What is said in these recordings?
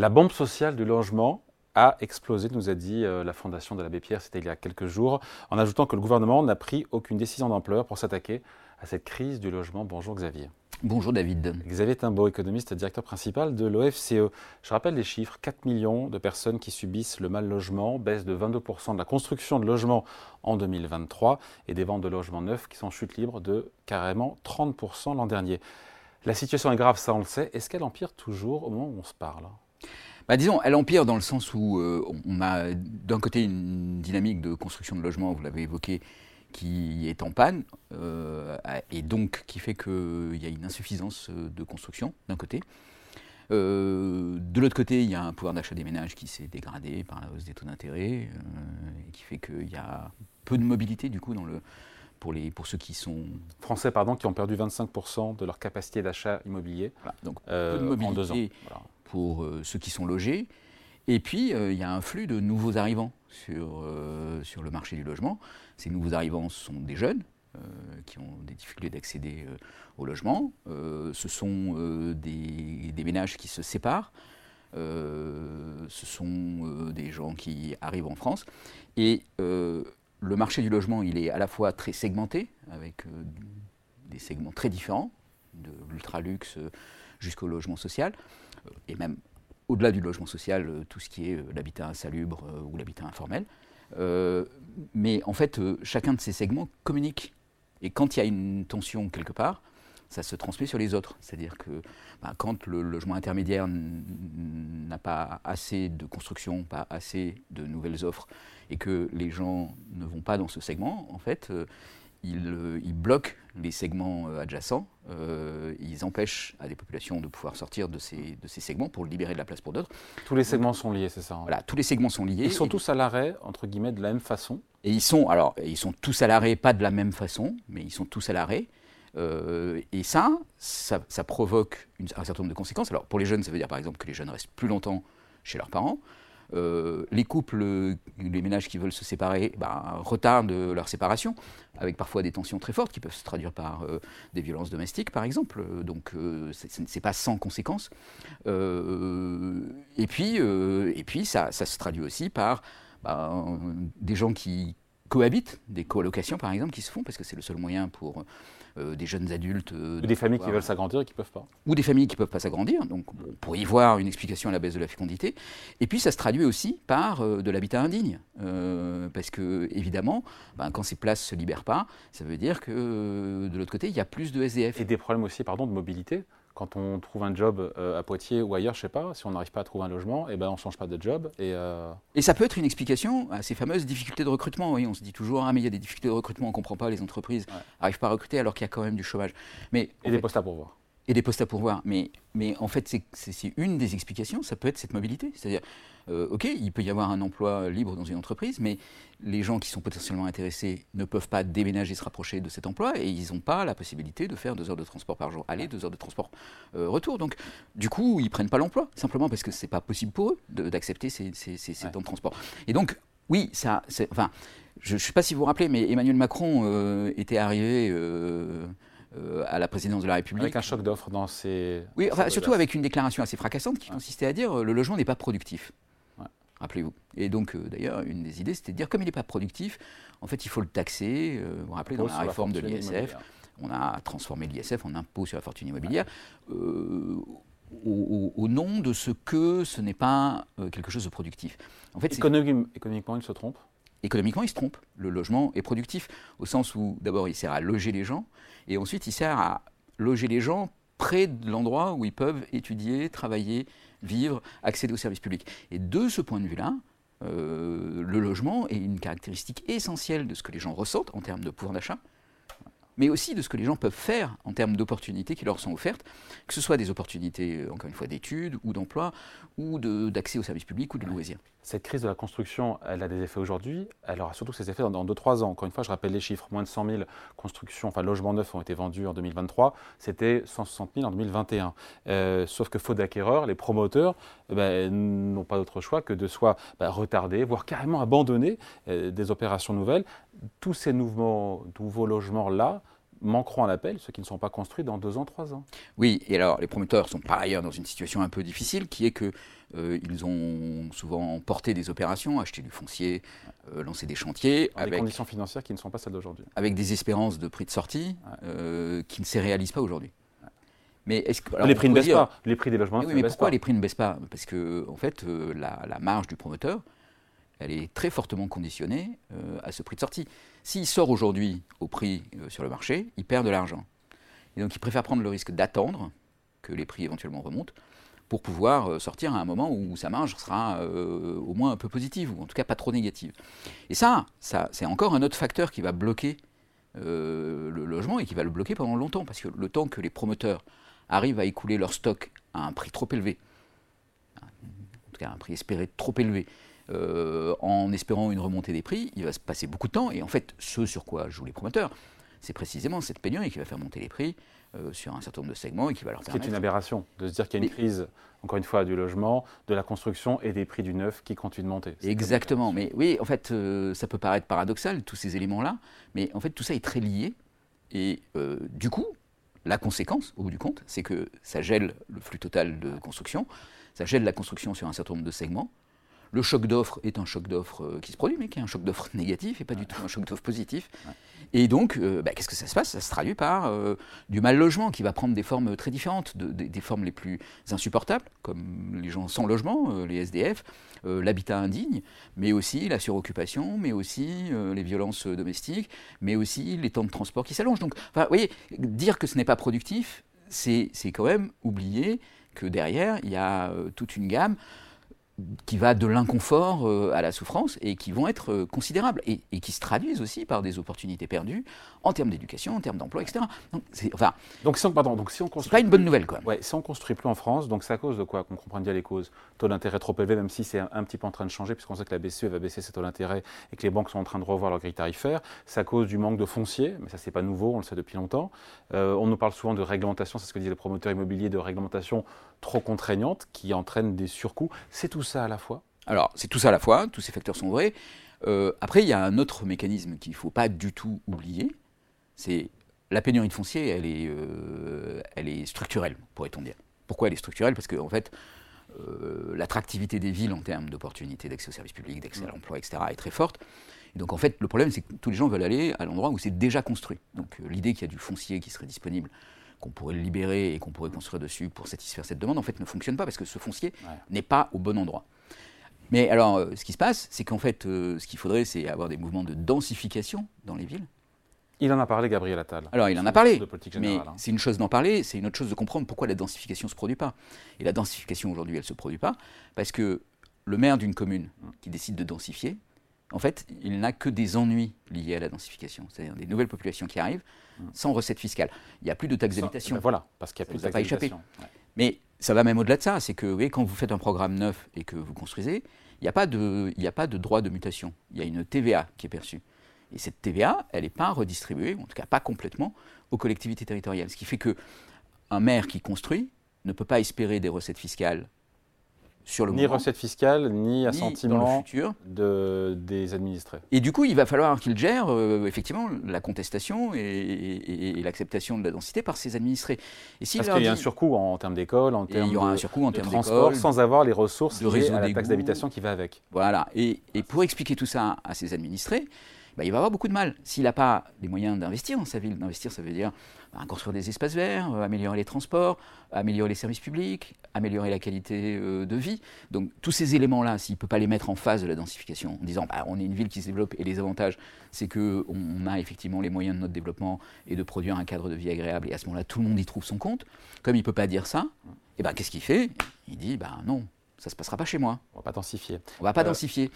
La bombe sociale du logement a explosé, nous a dit euh, la Fondation de l'Abbé Pierre, c'était il y a quelques jours, en ajoutant que le gouvernement n'a pris aucune décision d'ampleur pour s'attaquer à cette crise du logement. Bonjour Xavier. Bonjour David. Xavier Timbaud, économiste, directeur principal de l'OFCE. Je rappelle les chiffres 4 millions de personnes qui subissent le mal logement, baisse de 22% de la construction de logements en 2023 et des ventes de logements neufs qui sont en chute libre de carrément 30% l'an dernier. La situation est grave, ça on le sait. Est-ce qu'elle empire toujours au moment où on se parle? Bah, disons, elle empire dans le sens où euh, on a d'un côté une dynamique de construction de logements, vous l'avez évoqué, qui est en panne, euh, et donc qui fait qu'il y a une insuffisance euh, de construction d'un côté. Euh, de l'autre côté, il y a un pouvoir d'achat des ménages qui s'est dégradé par la hausse des taux d'intérêt, et qui fait qu'il y a peu de mobilité du coup dans le, pour, les, pour ceux qui sont... Français, pardon, qui ont perdu 25% de leur capacité d'achat immobilier. donc peu de mobilité pour ceux qui sont logés. Et puis, il y a un flux de nouveaux arrivants sur, sur le marché du logement. Ces nouveaux arrivants sont des jeunes euh, qui ont des difficultés d'accéder euh, au logement. Euh, ce sont des, ménages qui se séparent. ce sont des gens qui arrivent en France. Et le marché du logement, il est à la fois très segmenté, avec des segments très différents, de l'ultra-luxe jusqu'au logement social, et même au-delà du logement social, tout ce qui est l'habitat insalubre ou l'habitat informel. Euh, mais en fait, euh, chacun de ces segments communique. Et quand il y a une tension quelque part, ça se transmet sur les autres. C'est-à-dire que bah, quand le logement intermédiaire n'a pas assez de construction, pas assez de nouvelles offres, et que les gens ne vont pas dans ce segment, en fait, euh, ils, ils, bloquent les segments adjacents, ils empêchent à des populations de pouvoir sortir de ces, de ces segments pour libérer de la place pour d'autres. Tous les segments sont liés, c'est ça hein Voilà, tous les segments sont liés. Ils sont tous à l'arrêt, entre guillemets, de la même façon et ils sont, alors, ils sont tous à l'arrêt, pas de la même façon, mais ils sont tous à l'arrêt. Euh, et ça, ça, provoque un certain nombre de conséquences. Alors, pour les jeunes, ça veut dire par exemple que les jeunes restent plus longtemps chez leurs parents. Euh, les couples, les ménages qui veulent se séparer, ben, retardent leur séparation, avec parfois des tensions très fortes qui peuvent se traduire par euh, des violences domestiques, par exemple. Donc, ce n'est pas sans conséquences. et puis, et puis ça, se traduit aussi par bah, des gens qui cohabitent, des colocations par exemple, qui se font, parce que c'est le seul moyen pour euh, des jeunes adultes. ou des familles qui veulent s'agrandir et qui ne peuvent pas. Ou des familles qui ne peuvent pas s'agrandir, donc pour y voir une explication à la baisse de la fécondité. Et puis ça se traduit aussi par euh, de l'habitat indigne, euh, parce que évidemment, ben, quand ces places ne se libèrent pas, ça veut dire que de l'autre côté, il y a plus de SDF. Et des problèmes aussi pardon, de mobilité quand on trouve un job euh, à Poitiers ou ailleurs, je sais pas, si on n'arrive pas à trouver un logement, et eh ben on change pas de job. Et, euh, et ça peut être une explication à ces fameuses difficultés de recrutement. Oui, on se dit toujours, ah mais il y a des difficultés de recrutement, on comprend pas, les entreprises n'arrivent pas à recruter alors qu'il y a quand même du chômage. Mais, et des postes à pourvoir. Et des postes à pourvoir. Mais, mais en fait, c'est une des explications, ça peut être cette mobilité. C'est-à-dire, euh, ok, il peut y avoir un emploi libre dans une entreprise, mais les gens qui sont potentiellement intéressés ne peuvent pas déménager, se rapprocher de cet emploi, et ils n'ont pas la possibilité de faire deux heures de transport par jour aller, deux heures de transport euh, retour. Donc, du coup, ils prennent pas l'emploi, simplement parce que c'est pas possible pour eux d'accepter ces, temps de transport. Et donc, oui, ça, enfin, je ne sais pas si vous vous rappelez, mais Emmanuel Macron euh, était arrivé. À la présidence de la République. Avec un choc d'offres dans ces. Oui, surtout avec une déclaration assez fracassante qui consistait à dire le logement n'est pas productif rappelez-vous. Et donc, euh, d'ailleurs, une des idées, c'était de dire, comme il n'est pas productif, en fait, il faut le taxer. Euh, vous vous rappelez, dans la réforme de l'ISF, on a transformé l'ISF en impôt sur la fortune immobilière. Euh, au, nom de ce que ce n'est pas quelque chose de productif. En fait, économiquement, il se trompe? Économiquement, il se trompe. Le logement est productif au sens où, d'abord, il sert à loger les gens, et ensuite, il sert à loger les gens près de l'endroit où ils peuvent étudier, travailler, vivre, accéder aux services publics. Et de ce point de vue-là, euh, le logement est une caractéristique essentielle de ce que les gens ressentent en termes de pouvoir d'achat, mais aussi de ce que les gens peuvent faire en termes d'opportunités qui leur sont offertes, que ce soit des opportunités, encore une fois, d'études ou d'emploi, ou d'accès aux services publics ou de loisirs. Cette crise de la construction, elle a des effets aujourd'hui, elle aura surtout ses effets dans 2-3 ans. Encore une fois, je rappelle les chiffres, moins de 100 000 constructions, enfin logements neufs ont été vendus en 2023, c'était 160 000 en 2021. Euh, sauf que faute d'acquéreurs, les promoteurs eh ben, n'ont pas d'autre choix que de soit ben, retarder, voire carrément abandonner euh, des opérations nouvelles. Tous ces nouveaux, nouveaux logements-là manqueront à l'appel, ceux qui ne sont pas construits dans deux ans, trois ans. Oui, et alors les promoteurs sont par ailleurs dans une situation un peu difficile, qui est que euh, ils ont souvent porté des opérations, acheté du foncier, euh, lancé des chantiers. avec des conditions financières qui ne sont pas celles d'aujourd'hui. Avec des espérances de prix de sortie euh, qui ne se réalisent pas aujourd'hui. Mais les prix ne baissent pas, les prix des logements oui, mais pourquoi les prix ne baissent pas? Parce que en fait, la, la, marge du promoteur, elle est très fortement conditionnée à ce prix de sortie. S'il sort aujourd'hui au prix sur le marché, il perd de l'argent. Et donc il préfère prendre le risque d'attendre que les prix éventuellement remontent pour pouvoir euh, sortir à un moment où sa marge sera euh, au moins un peu positive, ou en tout cas pas trop négative. Et ça, c'est encore un autre facteur qui va bloquer euh, le logement et qui va le bloquer pendant longtemps, parce que le temps que les promoteurs arrivent à écouler leur stock à un prix trop élevé, en tout cas un prix espéré trop élevé, en espérant une remontée des prix, il va se passer beaucoup de temps, et en fait, ce sur quoi jouent les promoteurs, c'est précisément cette pénurie qui va faire monter les prix euh, sur un certain nombre de segments et qui va leur permettre. C'est une aberration de se dire qu'il y a une crise, encore une fois, du logement, de la construction et des prix du neuf qui continuent de monter. Exactement. Mais oui, en fait, euh, ça peut paraître paradoxal, tous ces éléments-là, mais en fait, tout ça est très lié. Et euh, du coup, la conséquence, au bout du compte, c'est que ça gèle le flux total de construction, ça gèle la construction sur un certain nombre de segments, le choc d'offres est un choc d'offres euh, qui se produit, mais qui est un choc d'offres négatif et pas du tout un choc d'offres positif. Et donc, euh, bah, qu'est-ce que ça se passe? Ça se traduit par euh, du mal logement qui va prendre des formes très différentes, des formes les plus insupportables, comme les gens sans logement, les SDF, l'habitat indigne, mais aussi la suroccupation, mais aussi les violences domestiques, mais aussi les temps de transport qui s'allongent. Donc, vous voyez, dire que ce n'est pas productif, c'est quand même oublier que derrière, il y a toute une gamme qui va de l'inconfort euh, à la souffrance et qui vont être euh, considérables et, qui se traduisent aussi par des opportunités perdues en termes d'éducation, en termes d'emploi, etc. Donc, enfin, donc si on, pardon, donc si on construit pas une bonne nouvelle, quoi. Ouais, si on construit plus en France, donc c'est à cause de quoi qu'on comprend bien les causes. Taux d'intérêt trop élevé, même si c'est un, petit peu en train de changer, puisqu'on sait que la BCE va baisser ses taux d'intérêt et que les banques sont en train de revoir leur grille tarifaire. C'est à cause du manque de foncier, mais ça c'est pas nouveau, on le sait depuis longtemps. Euh, on nous parle souvent de réglementation, c'est ce que disent les promoteurs immobiliers, de réglementation trop contraignante qui entraîne des surcoûts. C'est tout ça à la fois? Alors, c'est tout ça à la fois, tous ces facteurs sont vrais. Euh, après, il y a un autre mécanisme qu'il ne faut pas du tout oublier, c'est la pénurie de foncier, elle est, euh, elle est structurelle, pourrait-on dire. Pourquoi elle est structurelle? Parce qu'en en fait, euh, l'attractivité des villes en termes d'opportunités d'accès aux services publics, d'accès à mm. l'emploi, etc., est très forte. Et donc en fait, le problème, c'est que tous les gens veulent aller à l'endroit où c'est déjà construit. Donc l'idée qu'il y a du foncier qui serait disponible, qu'on pourrait le libérer et qu'on pourrait construire dessus pour satisfaire cette demande, en fait, ne fonctionne pas parce que ce foncier n'est pas au bon endroit. Mais alors, euh, ce qui se passe, c'est qu'en fait, euh, ce qu'il faudrait, c'est avoir des mouvements de densification dans les villes. Il en a parlé, Gabriel Attal. Alors, il en a parlé. mais hein. c'est une chose d'en parler, c'est une autre chose de comprendre pourquoi la densification ne se produit pas. Et la densification, aujourd'hui, elle ne se produit pas parce que le maire d'une commune qui décide de densifier, en fait, il n'a que des ennuis liés à la densification, c'est-à-dire des nouvelles populations qui arrivent sans recette fiscale. Il n'y a plus de taxes d'habitation. Ben voilà, parce qu'il n'y a plus de taxes d'habitation. Mais ça va même au-delà de ça, c'est que vous quand vous faites un programme neuf et que vous construisez, il n'y a, pas de, a pas de droit de mutation, il y a une TVA qui est perçue. Et cette TVA, elle n'est pas redistribuée, en tout cas pas complètement, aux collectivités territoriales. Ce qui fait qu'un maire qui construit ne peut pas espérer des recettes fiscales ni recette fiscale, ni assentiment de, des administrés. Et du coup, il va falloir qu'il gère euh, effectivement la contestation et, l'acceptation de la densité par ses administrés. Et Parce qu'il y a un surcoût en, termes d'école, en termes de, transport, sans avoir les ressources de à la taxe d'habitation qui va avec. Voilà. Et, pour expliquer tout ça à ses administrés, bah, il va avoir beaucoup de mal. S'il n'a pas les moyens d'investir dans sa ville, d'investir, ça veut dire construire des espaces verts, euh, améliorer les transports, améliorer les services publics, améliorer la qualité euh, de vie. Donc tous ces éléments-là, s'il ne peut pas les mettre en phase de la densification, en disant bah, on est une ville qui se développe et les avantages, c'est qu'on a effectivement les moyens de notre développement et de produire un cadre de vie agréable, et à ce moment-là, tout le monde y trouve son compte. Comme il ne peut pas dire ça, et eh ben, qu'est-ce qu'il fait? Il dit bah, non, ça ne se passera pas chez moi. On ne va pas densifier. On ne va pas euh, densifier.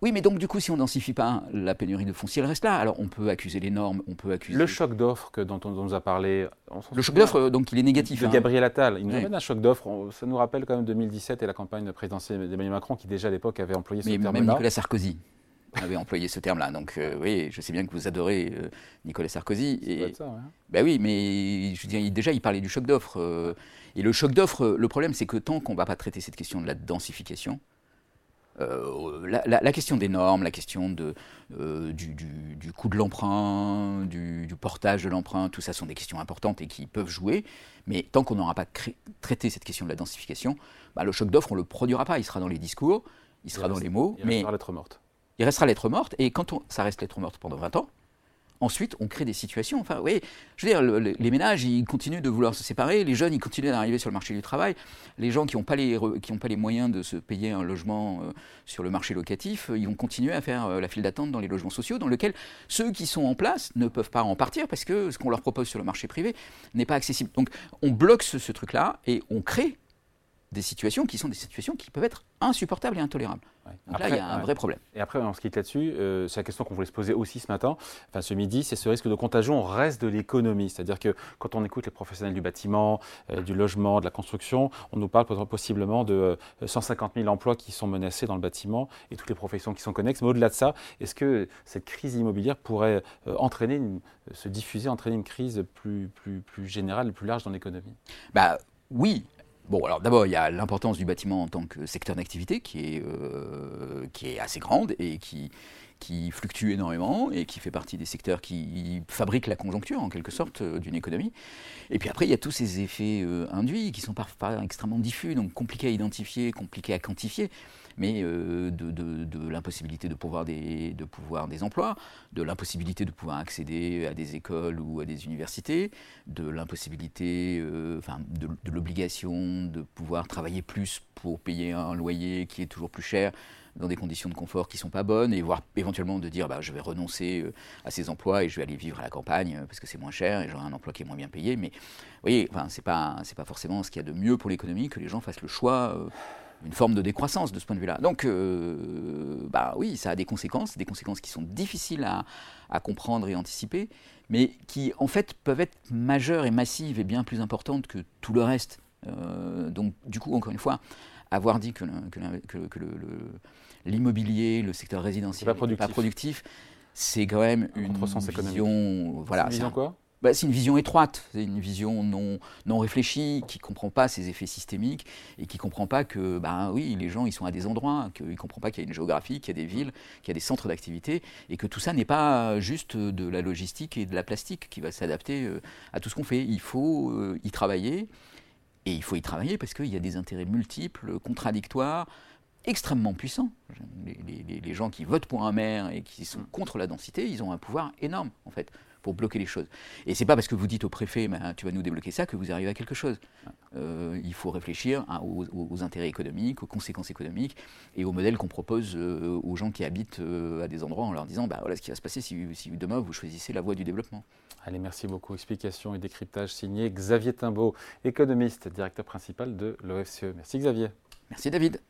Oui, mais donc du coup, si on densifie pas la pénurie de foncier, elle reste là. Alors on peut accuser les normes, on peut accuser... Le choc d'offres dont on nous a parlé... le choc d'offres, donc il est négatif. De hein. Gabriel Attal, il nous amène un choc d'offres. Ça nous rappelle quand même 2017 et la campagne présidentielle d'Emmanuel Macron qui déjà à l'époque avait employé ce terme-là. Même Nicolas Sarkozy avait employé ce terme-là. Donc euh, oui, je sais bien que vous adorez euh, Nicolas Sarkozy. Et, ça, Ben oui, mais je veux déjà, il parlait du choc d'offres. Euh, et le choc d'offres, le problème, c'est que tant qu'on ne va pas traiter cette question de la densification, la, question des normes, la question de, du, coût de l'emprunt, du, portage de l'emprunt, tout ça sont des questions importantes et qui peuvent jouer. Mais tant qu'on n'aura pas traité cette question de la densification, bah, le choc d'offre, on ne le produira pas. Il sera dans les discours, il sera dans les mots. Il restera lettre morte. Il restera lettre morte. Et quand on, ça reste lettre morte pendant 20 ans, Ensuite, on crée des situations. Enfin, oui, je veux dire, les ménages, ils continuent de vouloir se séparer. Les jeunes, ils continuent d'arriver sur le marché du travail. Les gens qui n'ont pas, les, pas les moyens de se payer un logement euh, sur le marché locatif, euh, ils vont continuer à faire euh, la file d'attente dans les logements sociaux, dans lesquels ceux qui sont en place ne peuvent pas en partir parce que ce qu'on leur propose sur le marché privé n'est pas accessible. Donc, on bloque ce truc-là et on crée des situations qui sont des situations qui peuvent être insupportables et intolérables. Donc là, il y a un vrai problème. Et après, on se quitte là-dessus. Euh, c'est la question qu'on voulait se poser aussi ce matin, enfin ce midi, c'est ce risque de contagion reste de l'économie. C'est-à-dire que quand on écoute les professionnels du bâtiment, euh, du logement, de la construction, on nous parle possiblement de 150 euh, 000 emplois qui sont menacés dans le bâtiment et toutes les professions qui sont connexes. Mais au-delà de ça, est-ce que cette crise immobilière pourrait entraîner, se diffuser, entraîner une crise plus, plus, plus générale, plus large dans l'économie? Bah, Oui, Bon, alors d'abord, il y a l'importance du bâtiment en tant que secteur d'activité qui, est, euh, assez grande et qui, qui fluctue énormément et qui fait partie des secteurs qui fabriquent la conjoncture, en quelque sorte, euh, d'une économie. Et puis après, il y a tous ces effets euh, induits qui sont parfois extrêmement diffus, donc compliqués à identifier, compliqués à quantifier mais euh, de, l'impossibilité de pouvoir, des, de pouvoir des emplois, de l'impossibilité de pouvoir accéder à des écoles ou à des universités, de l'impossibilité, euh, enfin, de, l'obligation de pouvoir travailler plus pour payer un loyer qui est toujours plus cher dans des conditions de confort qui ne sont pas bonnes, et voire éventuellement de dire bah, je vais renoncer euh, à ces emplois et je vais aller vivre à la campagne parce que c'est moins cher et j'aurai un emploi qui est moins bien payé. Mais vous voyez, enfin, ce n'est pas, pas forcément ce qu'il y a de mieux pour l'économie que les gens fassent le choix une forme de décroissance de ce point de vue-là. Donc, euh, bah oui, ça a des conséquences, des conséquences qui sont difficiles à, comprendre et anticiper, mais qui en fait peuvent être majeures et massives et bien plus importantes que tout le reste. Euh, donc, du coup, encore une fois, avoir dit que, l'immobilier, le, secteur résidentiel n'est pas productif, c'est quand même une vision. Voilà, une vision quoi? Bah, c'est une vision étroite, c'est une vision non, réfléchie, qui ne comprend pas ces effets systémiques et qui ne comprend pas que, bah, oui, les gens, ils sont à des endroits, qu'ils ne comprend pas qu'il y a une géographie, qu'il y a des villes, qu'il y a des centres d'activité et que tout ça n'est pas juste de la logistique et de la plastique qui va s'adapter euh, à tout ce qu'on fait. Il faut euh, y travailler et il faut y travailler parce qu'il y a des intérêts multiples, contradictoires, extrêmement puissants. Les, les, gens qui votent pour un maire et qui sont contre la densité, ils ont un pouvoir énorme, en fait pour bloquer les choses. Et c'est pas parce que vous dites au préfet, ben, tu vas nous débloquer ça, que vous arrivez à quelque chose. Euh, il faut réfléchir aux, intérêts économiques, aux conséquences économiques et au modèle qu'on propose euh, aux gens qui habitent euh, à des endroits en leur disant, bah, voilà ce qui va se passer si, si, demain vous choisissez la voie du développement. Allez, merci beaucoup. Explication et décryptage signé Xavier Timbaud, économiste, directeur principal de l'OFCE. Merci Xavier. Merci David.